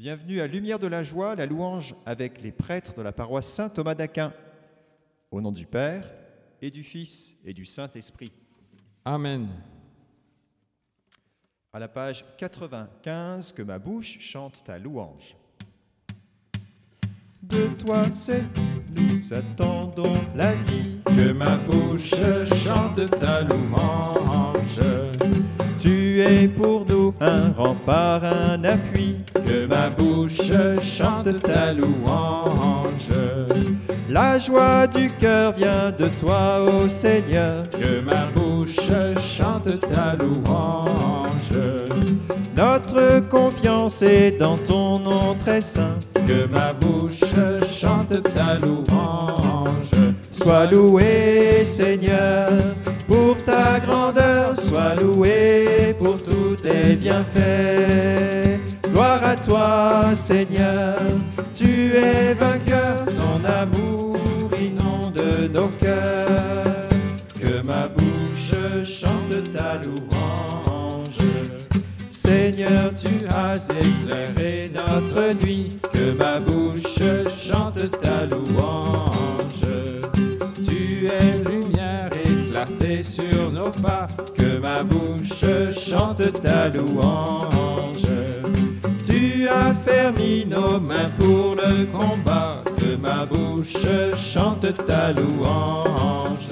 Bienvenue à Lumière de la Joie, la louange avec les prêtres de la paroisse Saint Thomas d'Aquin. Au nom du Père et du Fils et du Saint-Esprit. Amen. À la page 95, que ma bouche chante ta louange. De toi, c'est nous attendons la vie. Que ma bouche chante ta louange. Tu es pour nous un rempart, un appui. Que ma bouche chante ta louange. La joie du cœur vient de toi, ô Seigneur. Que ma bouche chante ta louange. Notre confiance est dans ton nom très saint. Que ma bouche chante ta louange. Sois loué, Seigneur, pour ta grandeur. Sois loué pour tous tes bienfaits. Toi, Seigneur. Tu es vainqueur. Ton amour inonde nos cœurs. Que ma bouche chante ta louange. Seigneur, tu as éclairé notre nuit. Que ma bouche chante ta louange. Tu es lumière et clarté sur nos pas. Que ma bouche chante ta louange. Pour le combat. Que ma bouche chante ta louange.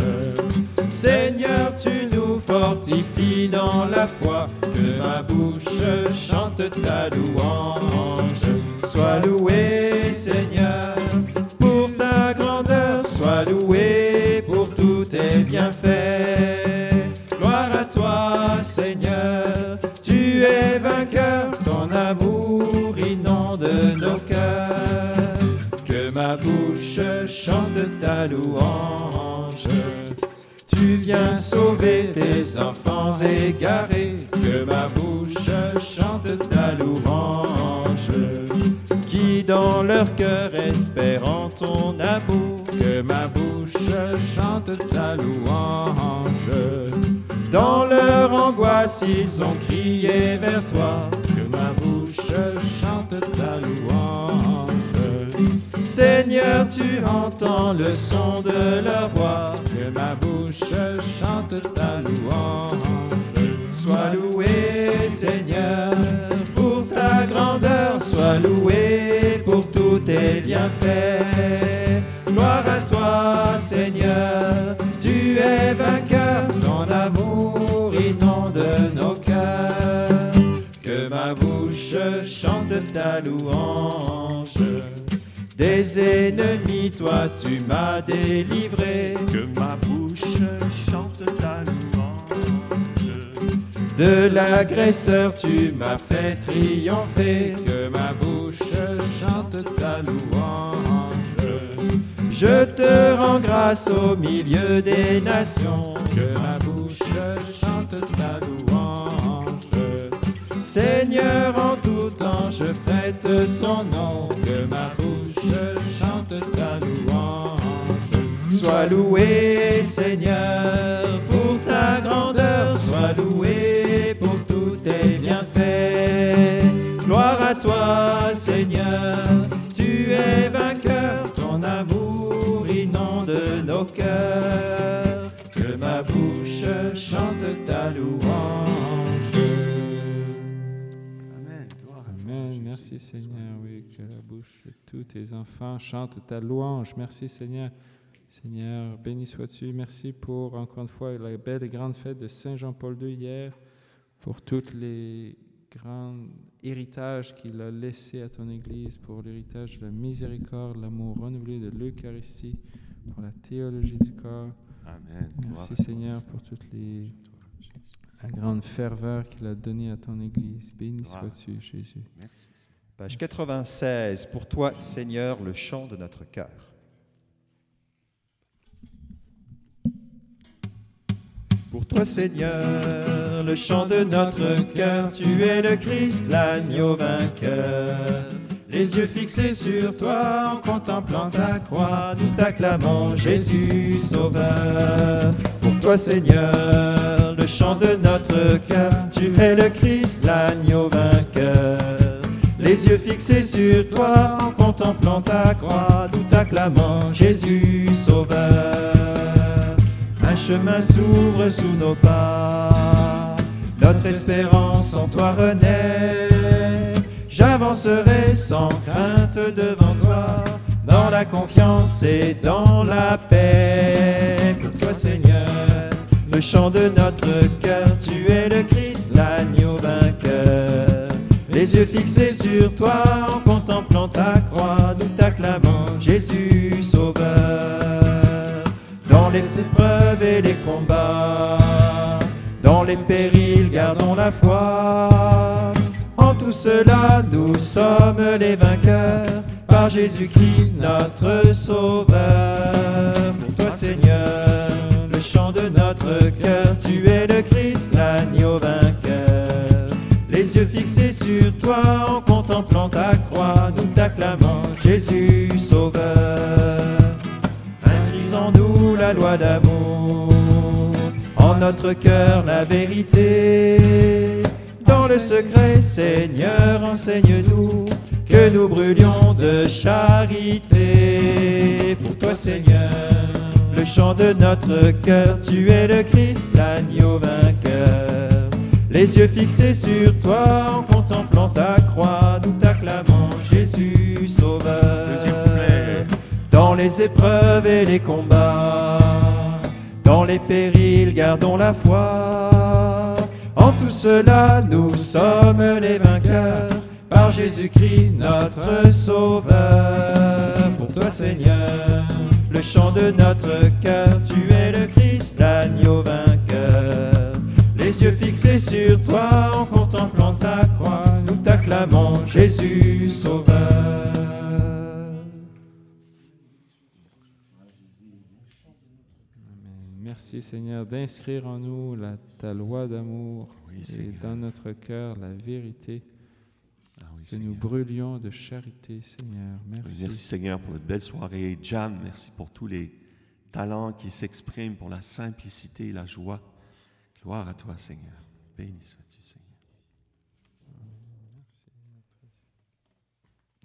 Chante ta louange. Tu viens sauver tes enfants égarés. Que ma bouche chante ta louange. Qui dans leur cœur espèrent en ton amour. Que ma bouche chante ta louange. Dans leur angoisse, ils ont crié vers toi. Que ma bouche chante ta louange. Seigneur, tu entends le son de leur voix. Que ma bouche chante ta louange. Sois loué, Seigneur, pour ta grandeur. Sois loué pour tous tes bienfaits. Gloire à toi, Seigneur. Tu es vainqueur. Ton amour inonde nos cœurs. Que ma bouche chante ta louange. Toi tu m'as délivré. Que ma bouche chante ta louange. De l'agresseur, tu m'as fait triompher. Que ma bouche chante ta louange. Je te rends grâce au milieu des nations. Que ma bouche chante ta louange. Seigneur, en tout temps, je fête ton nom. Sois loué, Seigneur, pour ta grandeur. Sois loué pour tous tes bienfaits. Gloire à toi, Seigneur. Tu es vainqueur. Ton amour inonde nos cœurs. Que ma bouche chante ta louange. Amen. Gloire à toi, Amen. Merci Seigneur, oui, que la bouche de tous tes enfants chante ta louange. Merci Seigneur. Seigneur, béni sois-tu. Merci pour, encore une fois, la belle et grande fête de Saint Jean-Paul II hier, pour tous les grands héritages qu'il a laissés à ton Église, pour l'héritage de la miséricorde, l'amour renouvelé de l'Eucharistie, pour la théologie du corps. Amen. Merci Seigneur pour toute les, la grande ferveur qu'il a donnée à ton Église. Béni sois-tu, Jésus. Merci. Page 96. Pour toi, Seigneur, le chant de notre cœur. Pour toi, Seigneur, le chant de notre cœur, tu es le Christ, l'agneau vainqueur. Les yeux fixés sur toi, en contemplant ta croix, nous t'acclamons, Jésus Sauveur. Pour toi, Seigneur, le chant de notre cœur, tu es le Christ, l'agneau vainqueur. Les yeux fixés sur toi, en contemplant ta croix, nous t'acclamons, Jésus Sauveur. Chemin s'ouvre sous nos pas, notre espérance en toi renaît. J'avancerai sans crainte devant toi, dans la confiance et dans la paix. Pour toi, Seigneur, le chant de notre cœur, tu es le Christ, l'agneau vainqueur. Les yeux fixés sur toi, en contemplant ta croix, nous t'acclamons, Jésus Sauveur. Les épreuves et les combats, dans les périls, gardons la foi. En tout cela, nous sommes les vainqueurs par Jésus-Christ, notre Sauveur. Pour toi, Seigneur, le chant de notre cœur, tu es le Christ, l'agneau vainqueur. Les yeux fixés sur toi, en contemplant ta croix, nous t'acclamons, Jésus Sauveur. Loi d'amour, en notre cœur la vérité. Dans le secret, Seigneur, enseigne-nous que nous brûlions de charité. Pour toi, Seigneur, le chant de notre cœur, tu es le Christ, l'agneau vainqueur. Les yeux fixés sur toi, en contemplant ta croix, nous t'acclamons, Jésus Sauveur. Dans les épreuves et les combats, dans les périls, gardons la foi. En tout cela, nous sommes les vainqueurs par Jésus-Christ, notre Sauveur. Pour toi, Seigneur, le chant de notre cœur, tu es le Christ, l'agneau vainqueur. Les yeux fixés sur toi, en contemplant ta croix, nous t'acclamons, Jésus Sauveur. Merci Seigneur d'inscrire en nous la, ta loi d'amour Oui, et Seigneur. dans notre cœur la vérité, Ah oui, que nous brûlions de charité Seigneur. Merci. Merci Seigneur pour notre belle soirée. Jam, merci pour tous les talents qui s'expriment, pour la simplicité et la joie. Gloire à toi Seigneur. Béni Seigneur.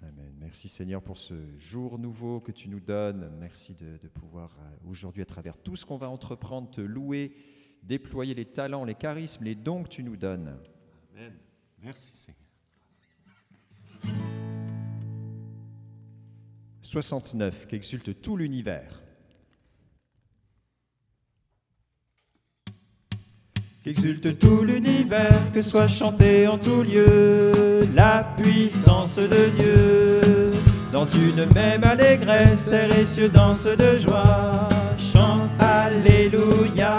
Amen. Merci Seigneur pour ce jour nouveau que tu nous donnes. Merci de, de pouvoir euh, aujourd'hui, à travers tout ce qu'on va entreprendre, te louer, déployer les talents, les charismes, les dons que tu nous donnes. Amen. Merci Seigneur. 69, qu'exulte tout l'univers. Qu'exulte tout l'univers, que soit chanté en tout lieu la puissance de Dieu. Dans une même allégresse, terre et cieux de joie. Chante Alléluia.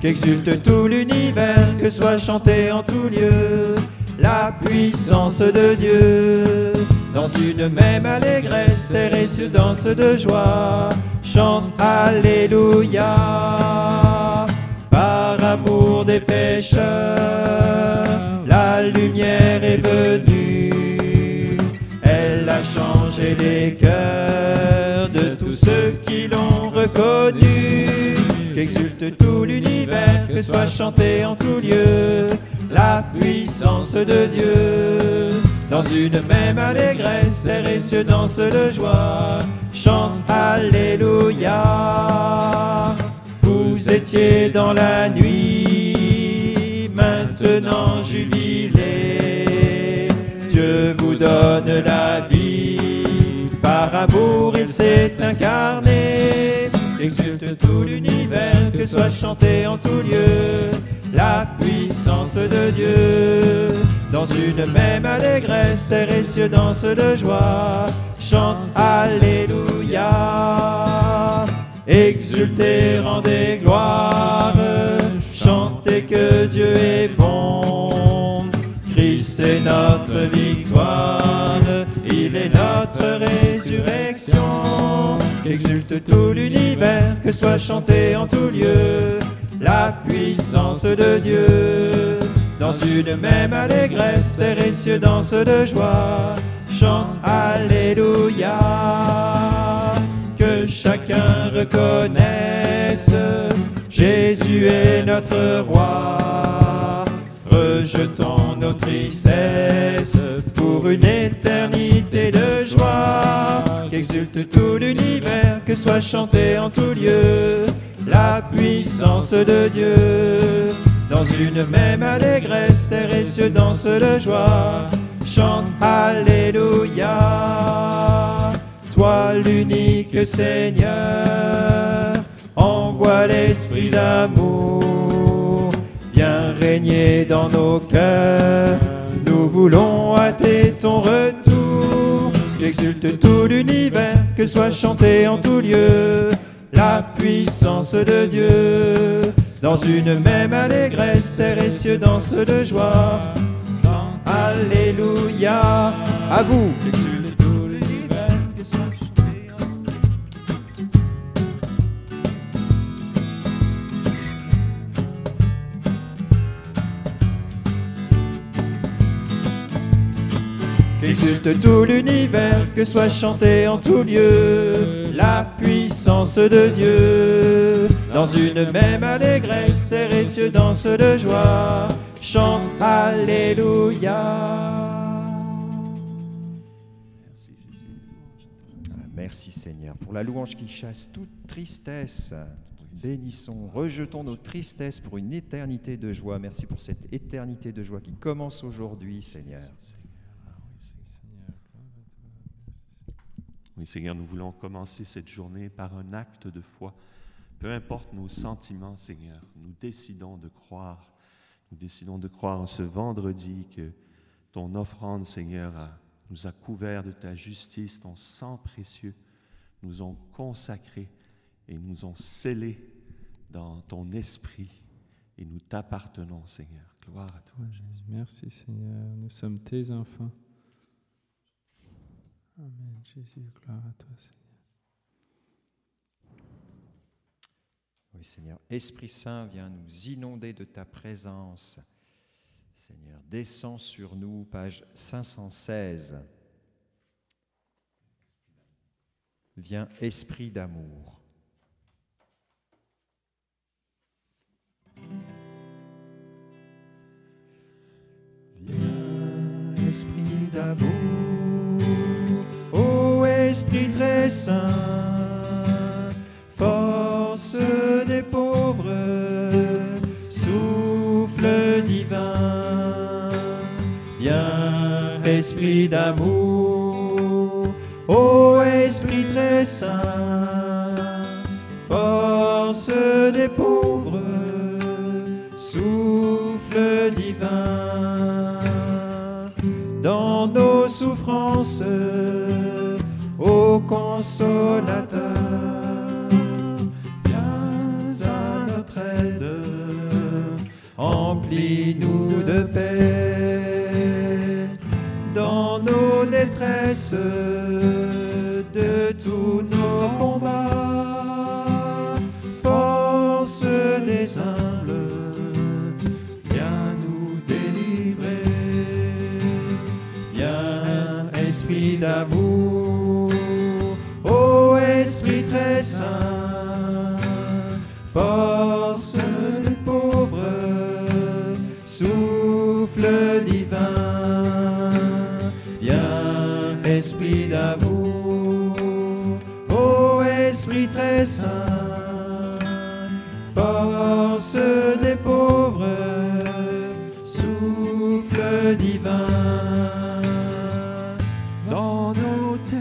Qu'exulte tout l'univers, que soit chanté en tout lieu la puissance de Dieu. Dans une même allégresse, terre et cieux de joie. Chante Alléluia. Des pécheurs, la lumière est venue. Elle a changé les cœurs de tous ceux qui l'ont reconnu. Qu'exulte tout l'univers, que soit chanté en tout lieu la puissance de Dieu. Dans une même allégresse, et cieux dansent de joie. Chante Alléluia. Vous étiez dans la nuit, maintenant jubilé. Dieu vous donne la vie, par amour il s'est incarné. Exulte tout l'univers, que soit chanté en tout lieu la puissance de Dieu. Dans une même allégresse, terre et cieux dansent de joie. Chante Alléluia. Exultez, rendez gloire, chantez que Dieu est bon. Christ est notre victoire, il est notre résurrection. Exulte tout l'univers, que soit chanté en tout lieu la puissance de Dieu. Dans une même allégresse, terre et cieux de joie. Chante Alléluia. Que chacun reconnaisse, Jésus est notre roi. Rejetons nos tristesses pour une éternité de joie. Qu'exulte tout l'univers, que soit chanté en tout lieu la puissance de Dieu. Dans une même allégresse, terre et cieux dansent de joie. Chante Alléluia. Toi l'unique Seigneur, envoie l'esprit d'amour. Viens régner dans nos nous voulons hâter ton retour. Qu'exulte tout l'univers, que soit chanté en tout lieu la puissance de Dieu. Dans une même allégresse, terre et cieux dansent de joie. Alléluia, à vous. Qu'exulte tout l'univers, que soit chanté en tout lieu la puissance de Dieu. Dans une même allégresse, terre et cieux dansent de joie. Chante Alléluia. Merci Seigneur pour la louange qui chasse toute tristesse. Bénissons, rejetons nos tristesses pour une éternité de joie. Merci pour cette éternité de joie qui commence aujourd'hui, Seigneur. Oui, Seigneur, nous voulons commencer cette journée par un acte de foi. Peu importe nos sentiments, Seigneur, nous décidons de croire. Nous décidons de croire en ce vendredi que ton offrande, Seigneur, nous a couvert de ta justice, ton sang précieux nous ont consacrés et nous ont scellés dans ton esprit. Et nous t'appartenons, Seigneur. Gloire à toi, Jésus. Merci, Seigneur. Nous sommes tes enfants. Amen. Jésus, gloire à toi, Seigneur. Oui, Seigneur. Esprit Saint, viens nous inonder de ta présence. Seigneur, descends sur nous, page 516. Viens, Esprit d'amour. Viens, Esprit d'amour. Saint, force des pauvres, souffle divin, viens, Esprit d'amour, ô Esprit très saint, force des pauvres, souffle divin, dans nos souffrances consolateur, viens à notre aide, emplis-nous de paix. Dans nos détresses de tous nos combats, force des humbles, viens nous délivrer, viens esprit d'amour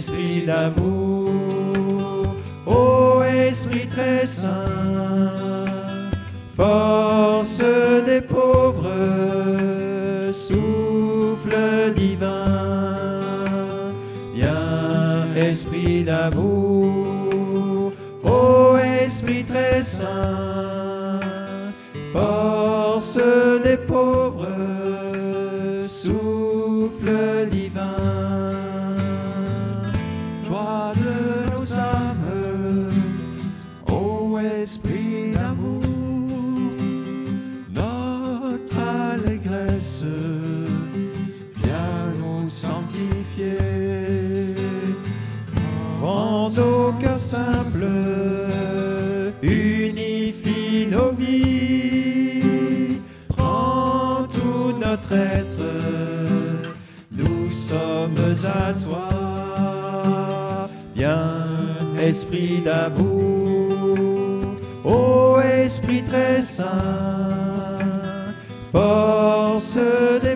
Viens, Esprit d'amour, ô Esprit très saint, force des pauvres, souffle divin. Esprit d'amour, ô Esprit très saint, force à toi. Viens, Esprit d'amour, ô Esprit très saint, force des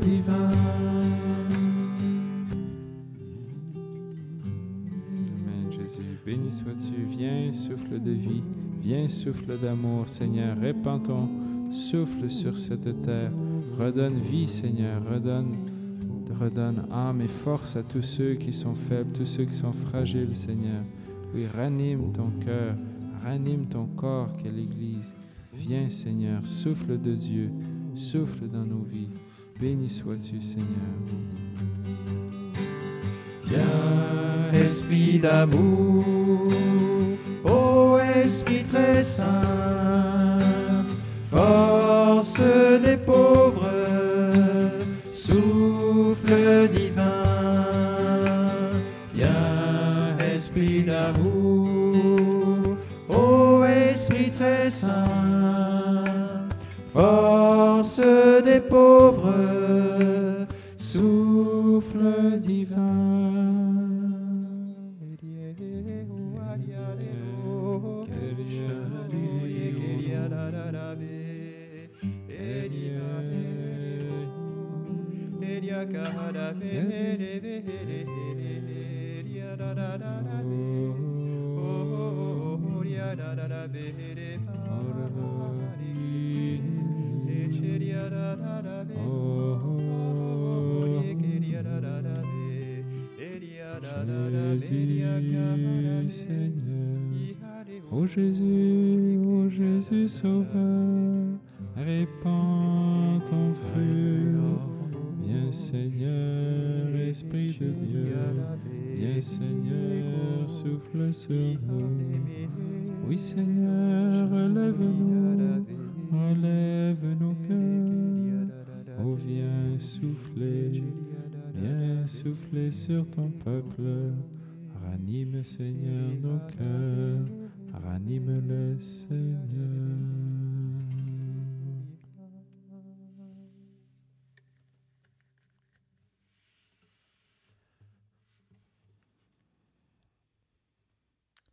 divin. Amen, Jésus. Béni sois-tu. Viens, souffle de vie. Viens, souffle d'amour, Seigneur. Répands souffle sur cette terre. Redonne vie, Seigneur. Redonne, redonne âme et force à tous ceux qui sont faibles, tous ceux qui sont fragiles, Seigneur. Oui, ranime ton cœur, ranime ton corps qu'est l'Église. Viens, Seigneur, souffle de Dieu, souffle dans nos vies. Béni sois-tu, Seigneur. Viens, Esprit d'amour, ô Esprit très saint, force des pauvres, souffle divin. Viens, Esprit d'amour, ô Esprit très saint, force des pauvres, souffle divin. Ô Jésus, ô Jésus Sauveur, répands ton feu. Viens Seigneur, Esprit de Dieu. Viens Seigneur, souffle sur nous. Oui Seigneur, relève-nous, relève nos cœurs. Oh viens souffler, viens souffler sur ton peuple. Ranime Seigneur nos cœurs, ranime-les Seigneur.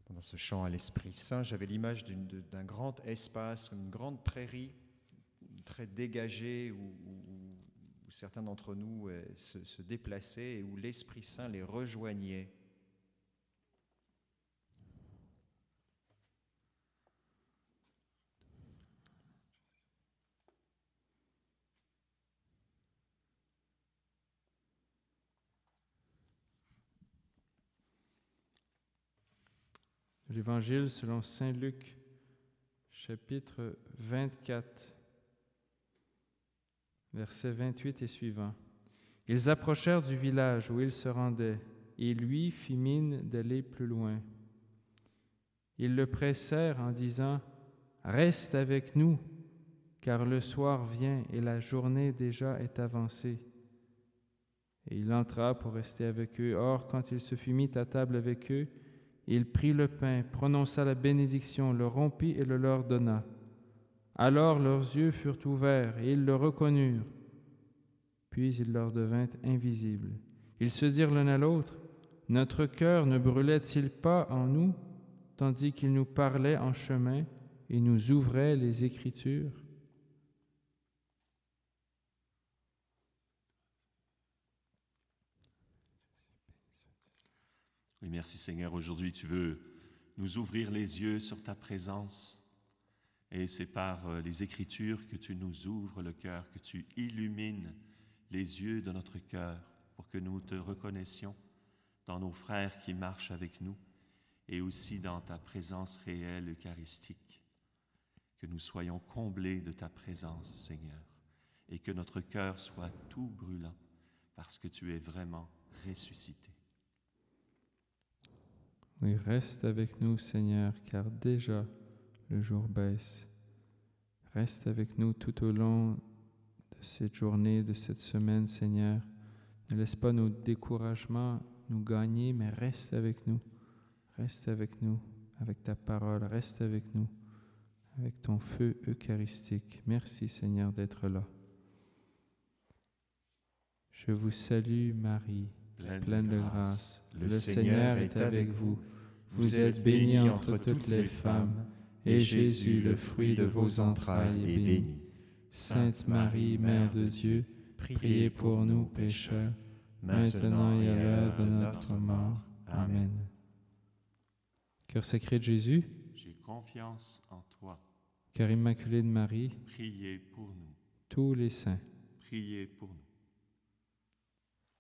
Pendant ce chant à l'Esprit Saint, j'avais l'image d'un grand espace, une grande prairie très dégagée où, certains d'entre nous euh, se déplaçaient et où l'Esprit Saint les rejoignait. L'Évangile selon Saint Luc, chapitre 24, versets 28 et suivants. Ils approchèrent du village où il se rendait, et lui fit mine d'aller plus loin. Ils le pressèrent en disant, Reste avec nous, car le soir vient et la journée déjà est avancée. Et il entra pour rester avec eux. Or, quand il se fut mis à table avec eux, il prit le pain, prononça la bénédiction, le rompit et le leur donna. Alors leurs yeux furent ouverts et ils le reconnurent. Puis il leur devint invisible. Ils se dirent l'un à l'autre, Notre cœur ne brûlait-il pas en nous, tandis qu'il nous parlait en chemin et nous ouvrait les Écritures? Oui, merci Seigneur. Aujourd'hui, tu veux nous ouvrir les yeux sur ta présence. Et c'est par euh, les Écritures que tu nous ouvres le cœur, que tu illumines les yeux de notre cœur pour que nous te reconnaissions dans nos frères qui marchent avec nous et aussi dans ta présence réelle eucharistique. Que nous soyons comblés de ta présence, Seigneur, et que notre cœur soit tout brûlant parce que tu es vraiment ressuscité. Oui, reste avec nous, Seigneur, car déjà le jour baisse. Reste avec nous tout au long de cette journée, de cette semaine, Seigneur. Ne laisse pas nos découragements nous gagner, mais reste avec nous. Reste avec nous, avec ta parole. Reste avec nous, avec ton feu eucharistique. Merci, Seigneur, d'être là. Je vous salue, Marie, pleine de grâce. Le Seigneur est avec vous. Vous êtes bénie entre toutes les femmes, et Jésus, le fruit de vos entrailles, est béni. Sainte Marie, Mère de Dieu, priez pour nous pécheurs, maintenant et à l'heure de notre mort. Amen. Cœur sacré de Jésus, J'ai confiance en toi. cœur immaculé de Marie, Priez pour nous. tous les saints, Priez pour nous.